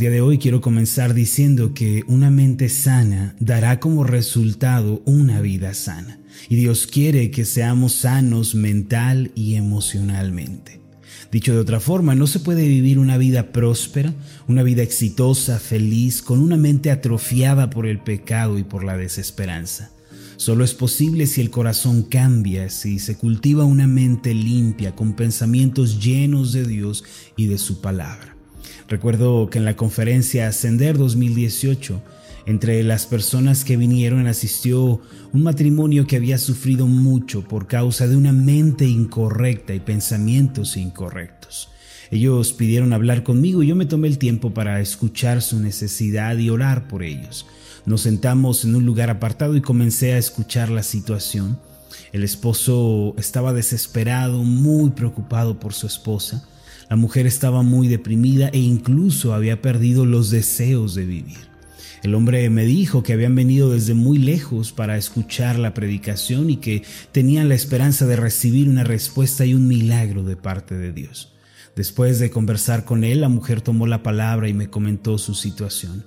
día de hoy quiero comenzar diciendo que una mente sana dará como resultado una vida sana. Y Dios quiere que seamos sanos mental y emocionalmente. Dicho de otra forma, no se puede vivir una vida próspera, una vida exitosa, feliz, con una mente atrofiada por el pecado y por la desesperanza. Solo es posible si el corazón cambia, si se cultiva una mente limpia, con pensamientos llenos de Dios y de su palabra. Recuerdo que en la conferencia Ascender 2018, entre las personas que vinieron asistió un matrimonio que había sufrido mucho por causa de una mente incorrecta y pensamientos incorrectos. Ellos pidieron hablar conmigo y yo me tomé el tiempo para escuchar su necesidad y orar por ellos. Nos sentamos en un lugar apartado y comencé a escuchar la situación. El esposo estaba desesperado, muy preocupado por su esposa. La mujer estaba muy deprimida e incluso había perdido los deseos de vivir. El hombre me dijo que habían venido desde muy lejos para escuchar la predicación y que tenían la esperanza de recibir una respuesta y un milagro de parte de Dios. Después de conversar con él, la mujer tomó la palabra y me comentó su situación.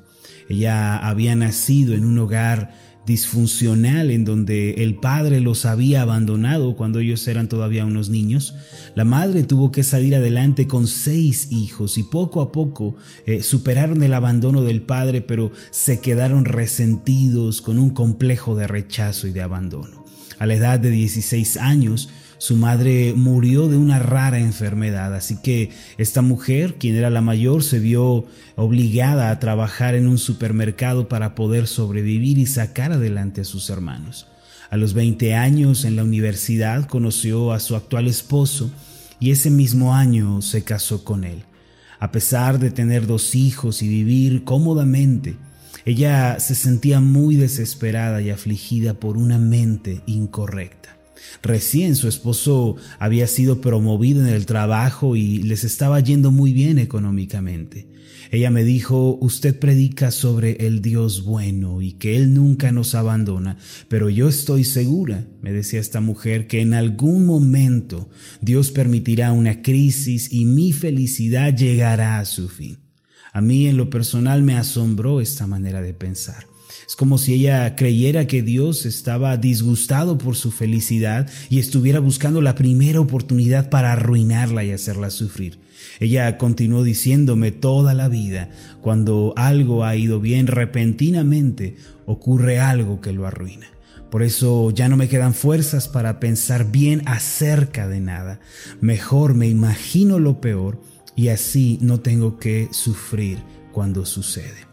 Ella había nacido en un hogar disfuncional en donde el padre los había abandonado cuando ellos eran todavía unos niños. La madre tuvo que salir adelante con seis hijos y poco a poco eh, superaron el abandono del padre, pero se quedaron resentidos con un complejo de rechazo y de abandono. A la edad de 16 años, su madre murió de una rara enfermedad, así que esta mujer, quien era la mayor, se vio obligada a trabajar en un supermercado para poder sobrevivir y sacar adelante a sus hermanos. A los 20 años en la universidad conoció a su actual esposo y ese mismo año se casó con él. A pesar de tener dos hijos y vivir cómodamente, ella se sentía muy desesperada y afligida por una mente incorrecta. Recién su esposo había sido promovido en el trabajo y les estaba yendo muy bien económicamente. Ella me dijo, usted predica sobre el Dios bueno y que Él nunca nos abandona, pero yo estoy segura, me decía esta mujer, que en algún momento Dios permitirá una crisis y mi felicidad llegará a su fin. A mí en lo personal me asombró esta manera de pensar. Es como si ella creyera que Dios estaba disgustado por su felicidad y estuviera buscando la primera oportunidad para arruinarla y hacerla sufrir. Ella continuó diciéndome toda la vida, cuando algo ha ido bien, repentinamente ocurre algo que lo arruina. Por eso ya no me quedan fuerzas para pensar bien acerca de nada. Mejor me imagino lo peor y así no tengo que sufrir cuando sucede.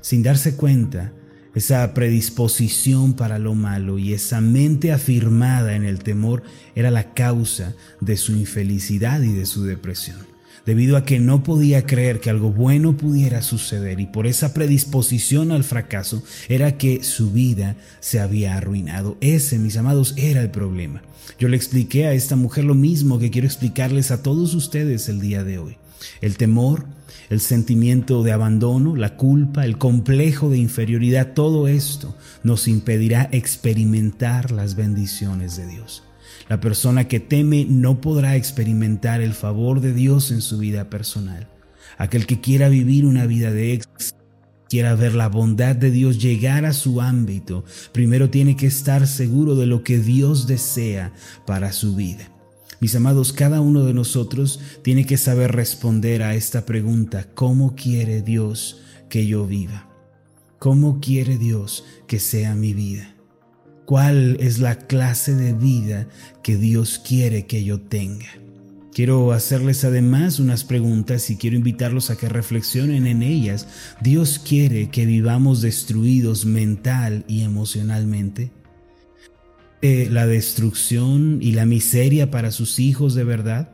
Sin darse cuenta, esa predisposición para lo malo y esa mente afirmada en el temor era la causa de su infelicidad y de su depresión, debido a que no podía creer que algo bueno pudiera suceder y por esa predisposición al fracaso era que su vida se había arruinado. Ese, mis amados, era el problema. Yo le expliqué a esta mujer lo mismo que quiero explicarles a todos ustedes el día de hoy. El temor, el sentimiento de abandono, la culpa, el complejo de inferioridad, todo esto nos impedirá experimentar las bendiciones de Dios. La persona que teme no podrá experimentar el favor de Dios en su vida personal. Aquel que quiera vivir una vida de éxito, quiera ver la bondad de Dios llegar a su ámbito, primero tiene que estar seguro de lo que Dios desea para su vida. Mis amados, cada uno de nosotros tiene que saber responder a esta pregunta, ¿cómo quiere Dios que yo viva? ¿Cómo quiere Dios que sea mi vida? ¿Cuál es la clase de vida que Dios quiere que yo tenga? Quiero hacerles además unas preguntas y quiero invitarlos a que reflexionen en ellas. ¿Dios quiere que vivamos destruidos mental y emocionalmente? La destrucción y la miseria para sus hijos de verdad?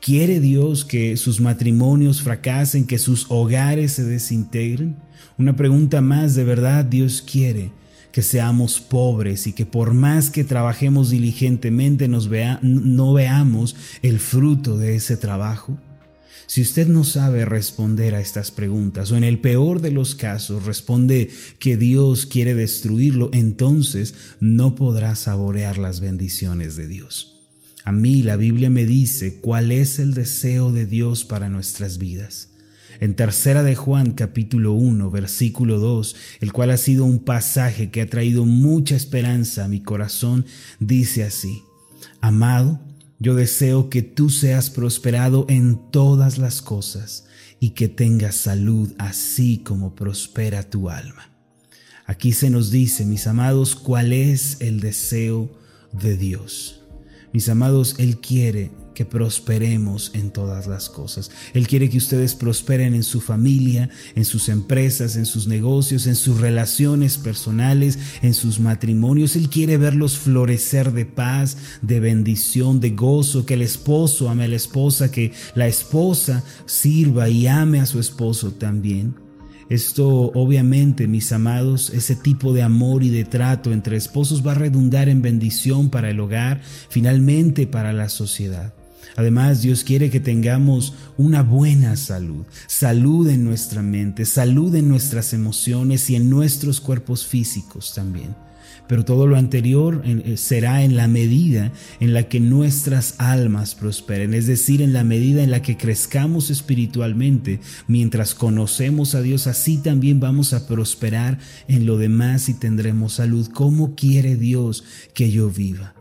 ¿Quiere Dios que sus matrimonios fracasen, que sus hogares se desintegren? Una pregunta más, ¿de verdad Dios quiere que seamos pobres y que por más que trabajemos diligentemente nos vea, no veamos el fruto de ese trabajo? Si usted no sabe responder a estas preguntas o en el peor de los casos responde que Dios quiere destruirlo, entonces no podrá saborear las bendiciones de Dios. A mí la Biblia me dice cuál es el deseo de Dios para nuestras vidas. En tercera de Juan capítulo 1 versículo 2, el cual ha sido un pasaje que ha traído mucha esperanza a mi corazón, dice así, Amado, yo deseo que tú seas prosperado en todas las cosas y que tengas salud así como prospera tu alma. Aquí se nos dice, mis amados, cuál es el deseo de Dios. Mis amados, Él quiere que prosperemos en todas las cosas. Él quiere que ustedes prosperen en su familia, en sus empresas, en sus negocios, en sus relaciones personales, en sus matrimonios. Él quiere verlos florecer de paz, de bendición, de gozo, que el esposo ame a la esposa, que la esposa sirva y ame a su esposo también. Esto obviamente, mis amados, ese tipo de amor y de trato entre esposos va a redundar en bendición para el hogar, finalmente para la sociedad. Además, Dios quiere que tengamos una buena salud, salud en nuestra mente, salud en nuestras emociones y en nuestros cuerpos físicos también. Pero todo lo anterior eh, será en la medida en la que nuestras almas prosperen, es decir, en la medida en la que crezcamos espiritualmente. Mientras conocemos a Dios, así también vamos a prosperar en lo demás y tendremos salud. ¿Cómo quiere Dios que yo viva?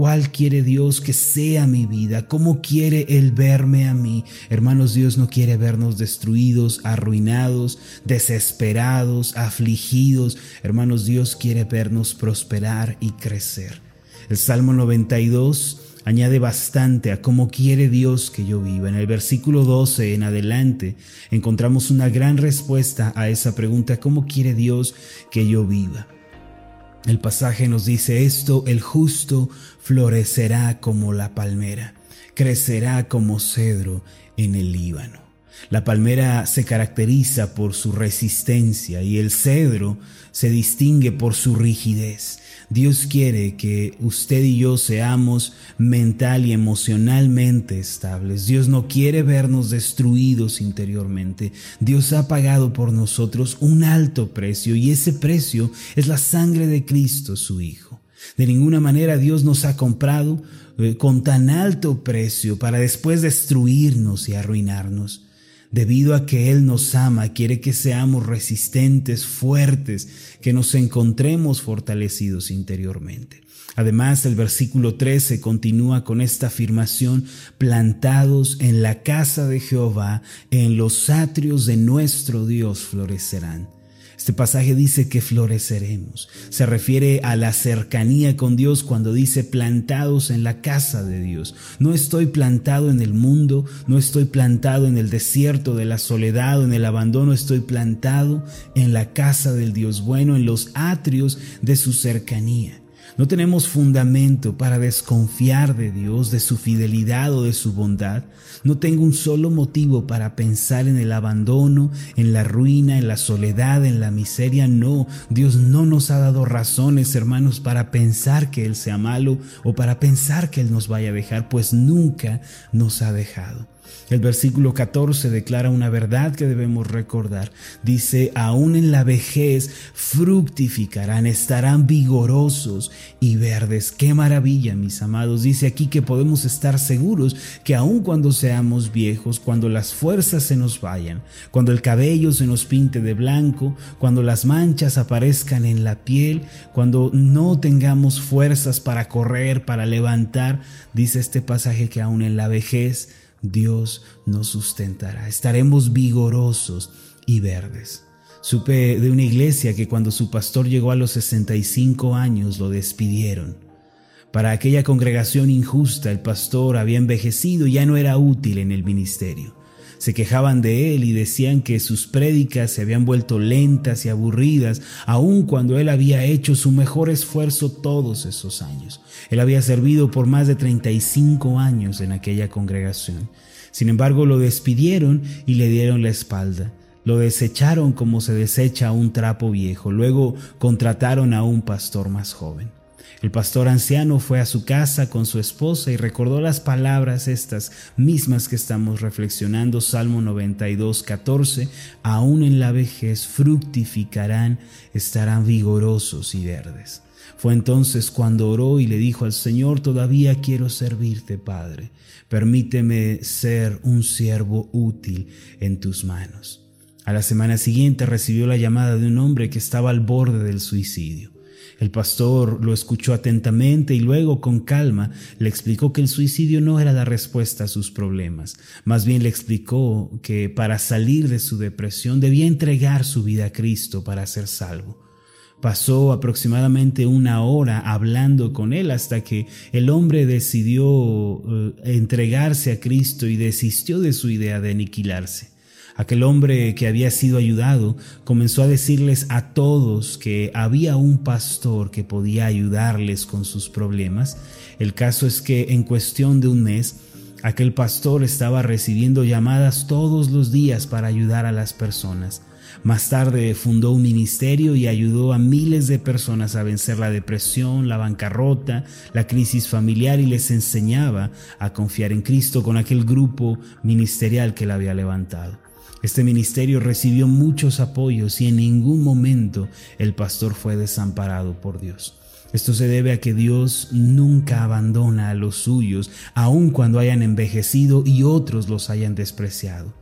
¿Cuál quiere Dios que sea mi vida? ¿Cómo quiere Él verme a mí? Hermanos, Dios no quiere vernos destruidos, arruinados, desesperados, afligidos. Hermanos, Dios quiere vernos prosperar y crecer. El Salmo 92 añade bastante a cómo quiere Dios que yo viva. En el versículo 12 en adelante encontramos una gran respuesta a esa pregunta, ¿cómo quiere Dios que yo viva? El pasaje nos dice esto, el justo florecerá como la palmera, crecerá como cedro en el Líbano. La palmera se caracteriza por su resistencia y el cedro se distingue por su rigidez. Dios quiere que usted y yo seamos mental y emocionalmente estables. Dios no quiere vernos destruidos interiormente. Dios ha pagado por nosotros un alto precio y ese precio es la sangre de Cristo, su Hijo. De ninguna manera Dios nos ha comprado eh, con tan alto precio para después destruirnos y arruinarnos. Debido a que Él nos ama, quiere que seamos resistentes, fuertes, que nos encontremos fortalecidos interiormente. Además, el versículo 13 continúa con esta afirmación, plantados en la casa de Jehová, en los atrios de nuestro Dios florecerán. Este pasaje dice que floreceremos. Se refiere a la cercanía con Dios cuando dice plantados en la casa de Dios. No estoy plantado en el mundo, no estoy plantado en el desierto de la soledad o en el abandono, estoy plantado en la casa del Dios bueno, en los atrios de su cercanía. No tenemos fundamento para desconfiar de Dios, de su fidelidad o de su bondad. No tengo un solo motivo para pensar en el abandono, en la ruina, en la soledad, en la miseria. No, Dios no nos ha dado razones, hermanos, para pensar que Él sea malo o para pensar que Él nos vaya a dejar, pues nunca nos ha dejado. El versículo 14 declara una verdad que debemos recordar. Dice, aún en la vejez fructificarán, estarán vigorosos y verdes. Qué maravilla, mis amados. Dice aquí que podemos estar seguros que aun cuando seamos viejos, cuando las fuerzas se nos vayan, cuando el cabello se nos pinte de blanco, cuando las manchas aparezcan en la piel, cuando no tengamos fuerzas para correr, para levantar, dice este pasaje que aún en la vejez Dios nos sustentará. Estaremos vigorosos y verdes. Supe de una iglesia que cuando su pastor llegó a los 65 años lo despidieron. Para aquella congregación injusta el pastor había envejecido y ya no era útil en el ministerio se quejaban de él y decían que sus prédicas se habían vuelto lentas y aburridas, aun cuando él había hecho su mejor esfuerzo todos esos años. Él había servido por más de 35 años en aquella congregación. Sin embargo, lo despidieron y le dieron la espalda. Lo desecharon como se desecha un trapo viejo. Luego contrataron a un pastor más joven. El pastor anciano fue a su casa con su esposa y recordó las palabras estas mismas que estamos reflexionando, Salmo 92, 14, aún en la vejez fructificarán, estarán vigorosos y verdes. Fue entonces cuando oró y le dijo al Señor, todavía quiero servirte, Padre. Permíteme ser un siervo útil en tus manos. A la semana siguiente recibió la llamada de un hombre que estaba al borde del suicidio. El pastor lo escuchó atentamente y luego con calma le explicó que el suicidio no era la respuesta a sus problemas. Más bien le explicó que para salir de su depresión debía entregar su vida a Cristo para ser salvo. Pasó aproximadamente una hora hablando con él hasta que el hombre decidió eh, entregarse a Cristo y desistió de su idea de aniquilarse. Aquel hombre que había sido ayudado comenzó a decirles a todos que había un pastor que podía ayudarles con sus problemas. El caso es que en cuestión de un mes, aquel pastor estaba recibiendo llamadas todos los días para ayudar a las personas. Más tarde fundó un ministerio y ayudó a miles de personas a vencer la depresión, la bancarrota, la crisis familiar y les enseñaba a confiar en Cristo con aquel grupo ministerial que él había levantado. Este ministerio recibió muchos apoyos y en ningún momento el pastor fue desamparado por Dios. Esto se debe a que Dios nunca abandona a los suyos, aun cuando hayan envejecido y otros los hayan despreciado.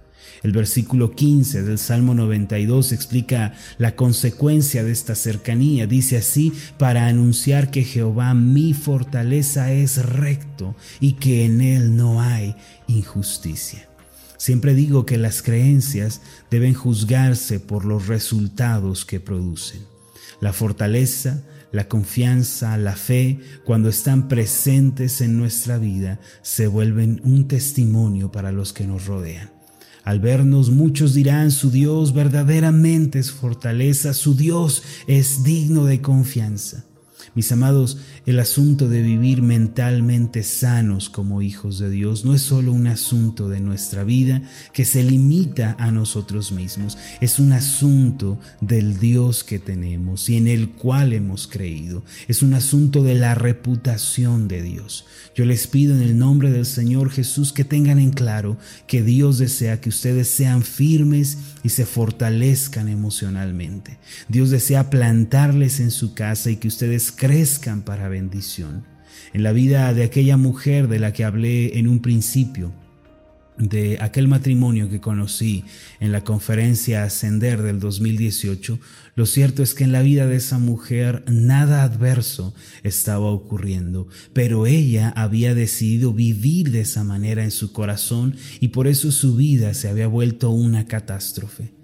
El versículo 15 del Salmo 92 explica la consecuencia de esta cercanía. Dice así, para anunciar que Jehová mi fortaleza es recto y que en él no hay injusticia. Siempre digo que las creencias deben juzgarse por los resultados que producen. La fortaleza, la confianza, la fe, cuando están presentes en nuestra vida, se vuelven un testimonio para los que nos rodean. Al vernos muchos dirán, su Dios verdaderamente es fortaleza, su Dios es digno de confianza. Mis amados, el asunto de vivir mentalmente sanos como hijos de Dios no es solo un asunto de nuestra vida que se limita a nosotros mismos, es un asunto del Dios que tenemos y en el cual hemos creído, es un asunto de la reputación de Dios. Yo les pido en el nombre del Señor Jesús que tengan en claro que Dios desea que ustedes sean firmes y se fortalezcan emocionalmente. Dios desea plantarles en su casa y que ustedes crezcan para bendición. En la vida de aquella mujer de la que hablé en un principio, de aquel matrimonio que conocí en la conferencia Ascender del 2018, lo cierto es que en la vida de esa mujer nada adverso estaba ocurriendo, pero ella había decidido vivir de esa manera en su corazón y por eso su vida se había vuelto una catástrofe.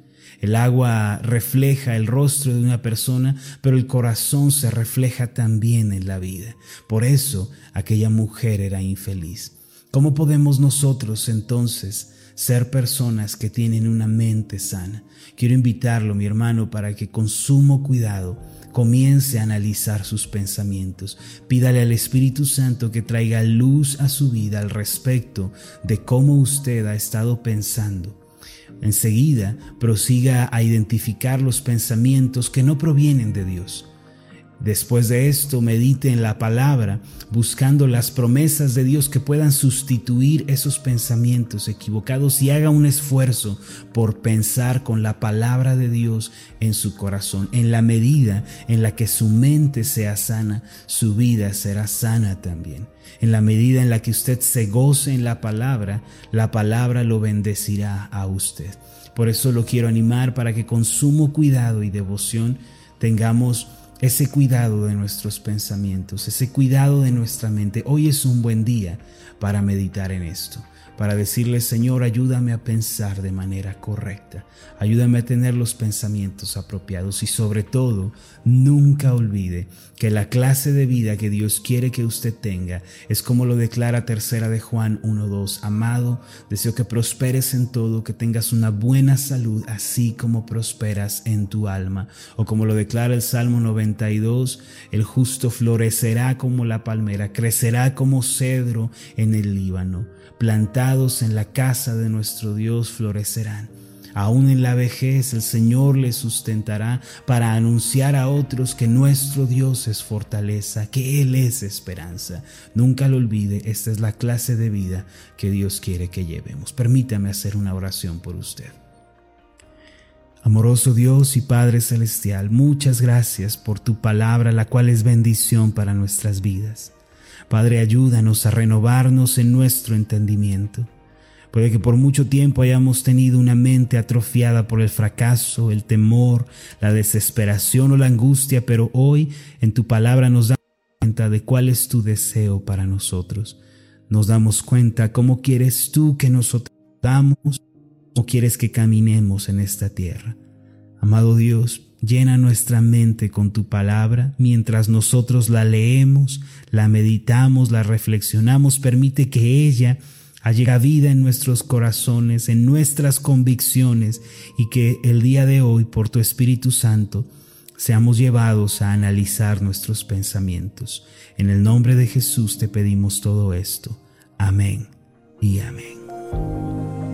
El agua refleja el rostro de una persona, pero el corazón se refleja también en la vida. Por eso aquella mujer era infeliz. ¿Cómo podemos nosotros entonces ser personas que tienen una mente sana? Quiero invitarlo, mi hermano, para que con sumo cuidado comience a analizar sus pensamientos. Pídale al Espíritu Santo que traiga luz a su vida al respecto de cómo usted ha estado pensando Enseguida prosiga a identificar los pensamientos que no provienen de Dios. Después de esto, medite en la palabra, buscando las promesas de Dios que puedan sustituir esos pensamientos equivocados y haga un esfuerzo por pensar con la palabra de Dios en su corazón. En la medida en la que su mente sea sana, su vida será sana también. En la medida en la que usted se goce en la palabra, la palabra lo bendecirá a usted. Por eso lo quiero animar para que con sumo cuidado y devoción tengamos ese cuidado de nuestros pensamientos, ese cuidado de nuestra mente. Hoy es un buen día para meditar en esto para decirle, Señor, ayúdame a pensar de manera correcta, ayúdame a tener los pensamientos apropiados y sobre todo, nunca olvide que la clase de vida que Dios quiere que usted tenga es como lo declara tercera de Juan 1.2, amado, deseo que prosperes en todo, que tengas una buena salud, así como prosperas en tu alma, o como lo declara el Salmo 92, el justo florecerá como la palmera, crecerá como cedro en el Líbano plantados en la casa de nuestro Dios florecerán. Aún en la vejez el Señor les sustentará para anunciar a otros que nuestro Dios es fortaleza, que Él es esperanza. Nunca lo olvide, esta es la clase de vida que Dios quiere que llevemos. Permítame hacer una oración por usted. Amoroso Dios y Padre Celestial, muchas gracias por tu palabra, la cual es bendición para nuestras vidas. Padre, ayúdanos a renovarnos en nuestro entendimiento. Puede que por mucho tiempo hayamos tenido una mente atrofiada por el fracaso, el temor, la desesperación o la angustia, pero hoy en tu palabra nos damos cuenta de cuál es tu deseo para nosotros. Nos damos cuenta cómo quieres tú que nosotros damos o quieres que caminemos en esta tierra. Amado Dios, llena nuestra mente con tu palabra mientras nosotros la leemos, la meditamos, la reflexionamos. Permite que ella haya vida en nuestros corazones, en nuestras convicciones y que el día de hoy, por tu Espíritu Santo, seamos llevados a analizar nuestros pensamientos. En el nombre de Jesús te pedimos todo esto. Amén y amén.